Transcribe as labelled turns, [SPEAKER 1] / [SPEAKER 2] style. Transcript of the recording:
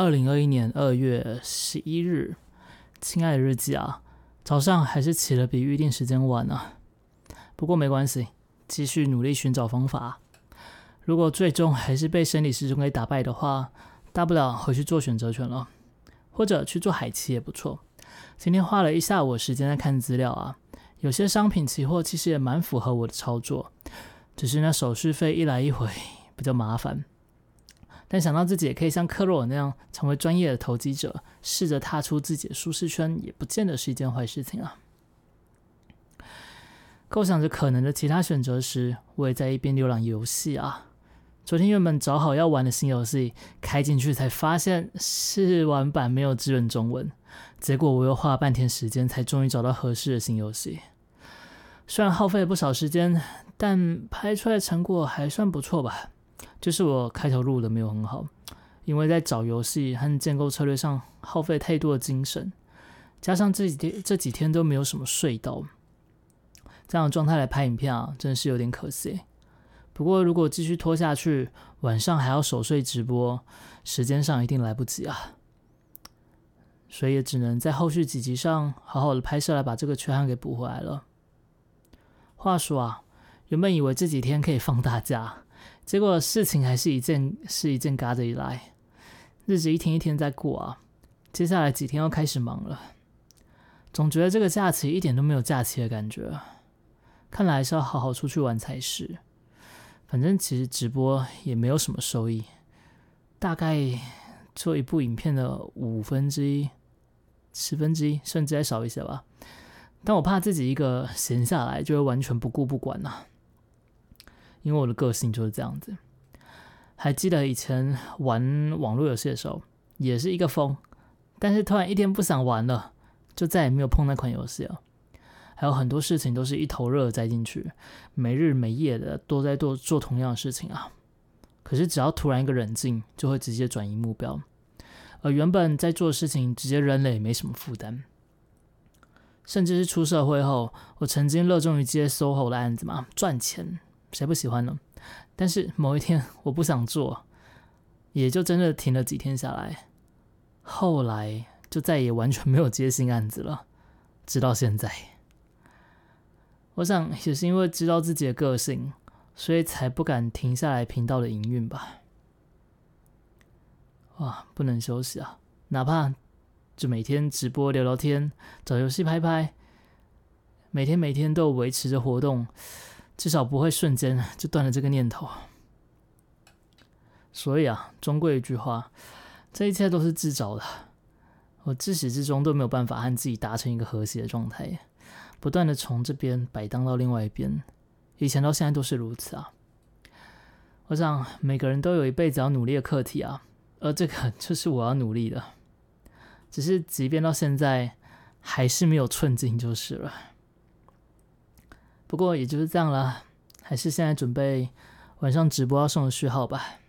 [SPEAKER 1] 二零二一年二月十一日，亲爱的日记啊，早上还是起了比预定时间晚啊。不过没关系，继续努力寻找方法。如果最终还是被生理时钟给打败的话，大不了回去做选择权了，或者去做海期也不错。今天花了一下午时间在看资料啊，有些商品期货其实也蛮符合我的操作，只是那手续费一来一回比较麻烦。但想到自己也可以像克洛尔那样成为专业的投机者，试着踏出自己的舒适圈，也不见得是一件坏事情啊。构想着可能的其他选择时，我也在一边浏览游戏啊。昨天原本找好要玩的新游戏，开进去才发现试玩版没有支援中文，结果我又花了半天时间才终于找到合适的新游戏。虽然耗费了不少时间，但拍出来的成果还算不错吧。就是我开头录的没有很好，因为在找游戏和建构策略上耗费太多的精神，加上这几天这几天都没有什么睡到，这样的状态来拍影片啊，真是有点可惜。不过如果继续拖下去，晚上还要守睡直播，时间上一定来不及啊。所以也只能在后续几集上好好的拍摄来把这个缺憾给补回来了。话说啊，原本以为这几天可以放大假。结果事情还是一件是一件嘎着一来，日子一天一天在过啊。接下来几天要开始忙了，总觉得这个假期一点都没有假期的感觉。看来是要好好出去玩才是。反正其实直播也没有什么收益，大概做一部影片的五分之一、十分之一，甚至再少一些吧。但我怕自己一个闲下来就会完全不顾不管呐。因为我的个性就是这样子。还记得以前玩网络游戏的时候，也是一个疯，但是突然一天不想玩了，就再也没有碰那款游戏了。还有很多事情都是一头热栽进去，没日没夜的都在做做同样的事情啊。可是只要突然一个冷静，就会直接转移目标，而原本在做的事情直接扔了也没什么负担。甚至是出社会后，我曾经热衷于接 SOHO 的案子嘛，赚钱。谁不喜欢呢？但是某一天我不想做，也就真的停了几天下来。后来就再也完全没有接新案子了，直到现在。我想也是因为知道自己的个性，所以才不敢停下来频道的营运吧。哇，不能休息啊！哪怕就每天直播聊聊天，找游戏拍拍，每天每天都维持着活动。至少不会瞬间就断了这个念头。所以啊，终归一句话，这一切都是自找的。我自始至终都没有办法和自己达成一个和谐的状态，不断的从这边摆荡到另外一边，以前到现在都是如此啊。我想每个人都有一辈子要努力的课题啊，而这个就是我要努力的。只是即便到现在，还是没有寸进就是了。不过也就是这样了，还是现在准备晚上直播要送的序号吧。